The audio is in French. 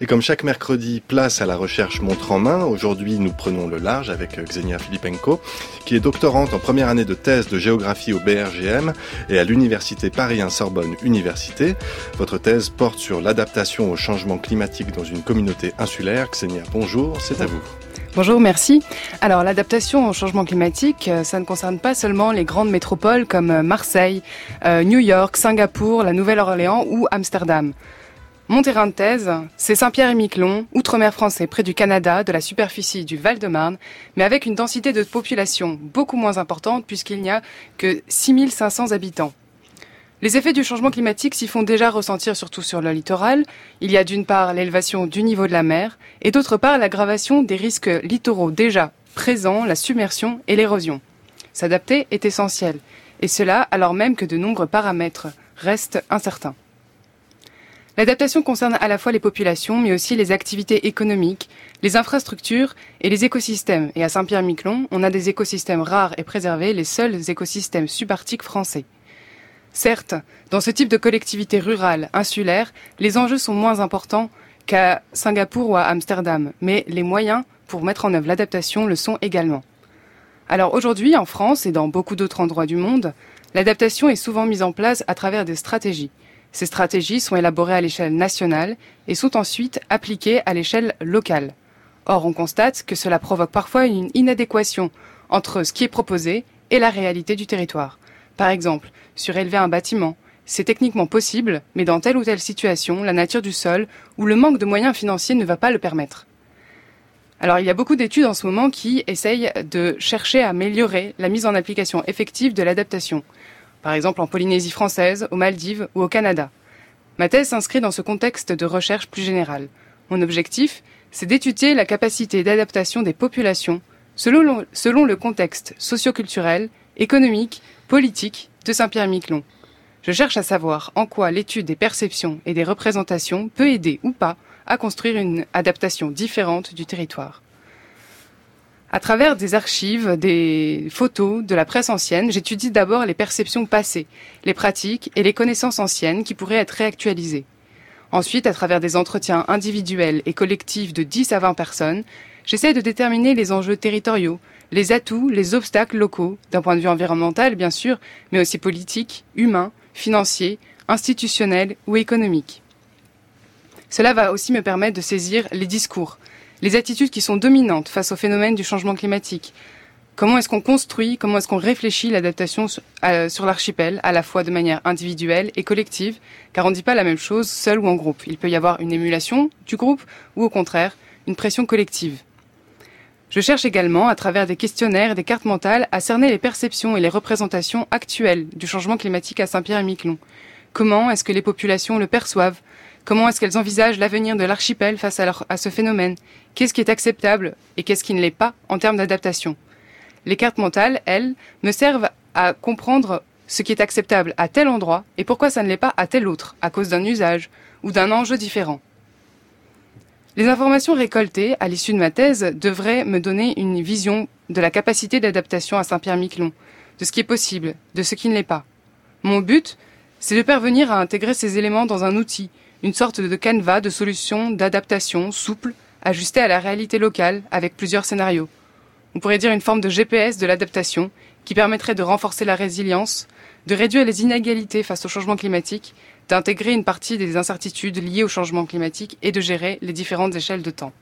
Et comme chaque mercredi, place à la recherche montre en main. Aujourd'hui, nous prenons le large avec Xenia Filipenko, qui est doctorante en première année de thèse de géographie au BRGM et à l'université Paris 1 Sorbonne Université. Votre thèse porte sur l'adaptation au changement climatique dans une communauté insulaire. Xenia, bonjour, c'est à vous. Bonjour, merci. Alors l'adaptation au changement climatique, euh, ça ne concerne pas seulement les grandes métropoles comme euh, Marseille, euh, New York, Singapour, la Nouvelle-Orléans ou Amsterdam. Mon terrain de thèse, c'est Saint-Pierre-et-Miquelon, outre-mer français, près du Canada, de la superficie du Val-de-Marne, mais avec une densité de population beaucoup moins importante puisqu'il n'y a que 6500 habitants. Les effets du changement climatique s'y font déjà ressentir surtout sur le littoral. Il y a d'une part l'élévation du niveau de la mer et d'autre part l'aggravation des risques littoraux déjà présents, la submersion et l'érosion. S'adapter est essentiel, et cela alors même que de nombreux paramètres restent incertains. L'adaptation concerne à la fois les populations, mais aussi les activités économiques, les infrastructures et les écosystèmes. Et à Saint-Pierre-Miquelon, on a des écosystèmes rares et préservés, les seuls écosystèmes subarctiques français. Certes, dans ce type de collectivité rurale, insulaire, les enjeux sont moins importants qu'à Singapour ou à Amsterdam, mais les moyens pour mettre en œuvre l'adaptation le sont également. Alors aujourd'hui, en France et dans beaucoup d'autres endroits du monde, l'adaptation est souvent mise en place à travers des stratégies. Ces stratégies sont élaborées à l'échelle nationale et sont ensuite appliquées à l'échelle locale. Or, on constate que cela provoque parfois une inadéquation entre ce qui est proposé et la réalité du territoire. Par exemple, surélever un bâtiment, c'est techniquement possible, mais dans telle ou telle situation, la nature du sol ou le manque de moyens financiers ne va pas le permettre. Alors il y a beaucoup d'études en ce moment qui essayent de chercher à améliorer la mise en application effective de l'adaptation par exemple en Polynésie française, aux Maldives ou au Canada. Ma thèse s'inscrit dans ce contexte de recherche plus général. Mon objectif, c'est d'étudier la capacité d'adaptation des populations selon, le contexte socioculturel, économique, politique de Saint-Pierre-Miquelon. Je cherche à savoir en quoi l'étude des perceptions et des représentations peut aider ou pas à construire une adaptation différente du territoire. À travers des archives, des photos, de la presse ancienne, j'étudie d'abord les perceptions passées, les pratiques et les connaissances anciennes qui pourraient être réactualisées. Ensuite, à travers des entretiens individuels et collectifs de 10 à 20 personnes, j'essaie de déterminer les enjeux territoriaux, les atouts, les obstacles locaux, d'un point de vue environnemental bien sûr, mais aussi politique, humain, financier, institutionnel ou économique. Cela va aussi me permettre de saisir les discours, les attitudes qui sont dominantes face au phénomène du changement climatique. Comment est-ce qu'on construit, comment est-ce qu'on réfléchit l'adaptation sur l'archipel, à la fois de manière individuelle et collective, car on ne dit pas la même chose seul ou en groupe. Il peut y avoir une émulation du groupe ou au contraire une pression collective. Je cherche également, à travers des questionnaires et des cartes mentales, à cerner les perceptions et les représentations actuelles du changement climatique à Saint-Pierre-et-Miquelon. Comment est-ce que les populations le perçoivent? Comment est-ce qu'elles envisagent l'avenir de l'archipel face à, ce phénomène? Qu'est-ce qui est acceptable et qu'est-ce qui ne l'est pas en termes d'adaptation? Les cartes mentales, elles, me servent à comprendre ce qui est acceptable à tel endroit et pourquoi ça ne l'est pas à tel autre, à cause d'un usage ou d'un enjeu différent. Les informations récoltées à l'issue de ma thèse devraient me donner une vision de la capacité d'adaptation à Saint-Pierre-Miquelon, de ce qui est possible, de ce qui ne l'est pas. Mon but, c'est de parvenir à intégrer ces éléments dans un outil, une sorte de canevas de solutions d'adaptation souple, ajustée à la réalité locale avec plusieurs scénarios. On pourrait dire une forme de GPS de l'adaptation qui permettrait de renforcer la résilience, de réduire les inégalités face au changement climatique, d'intégrer une partie des incertitudes liées au changement climatique et de gérer les différentes échelles de temps.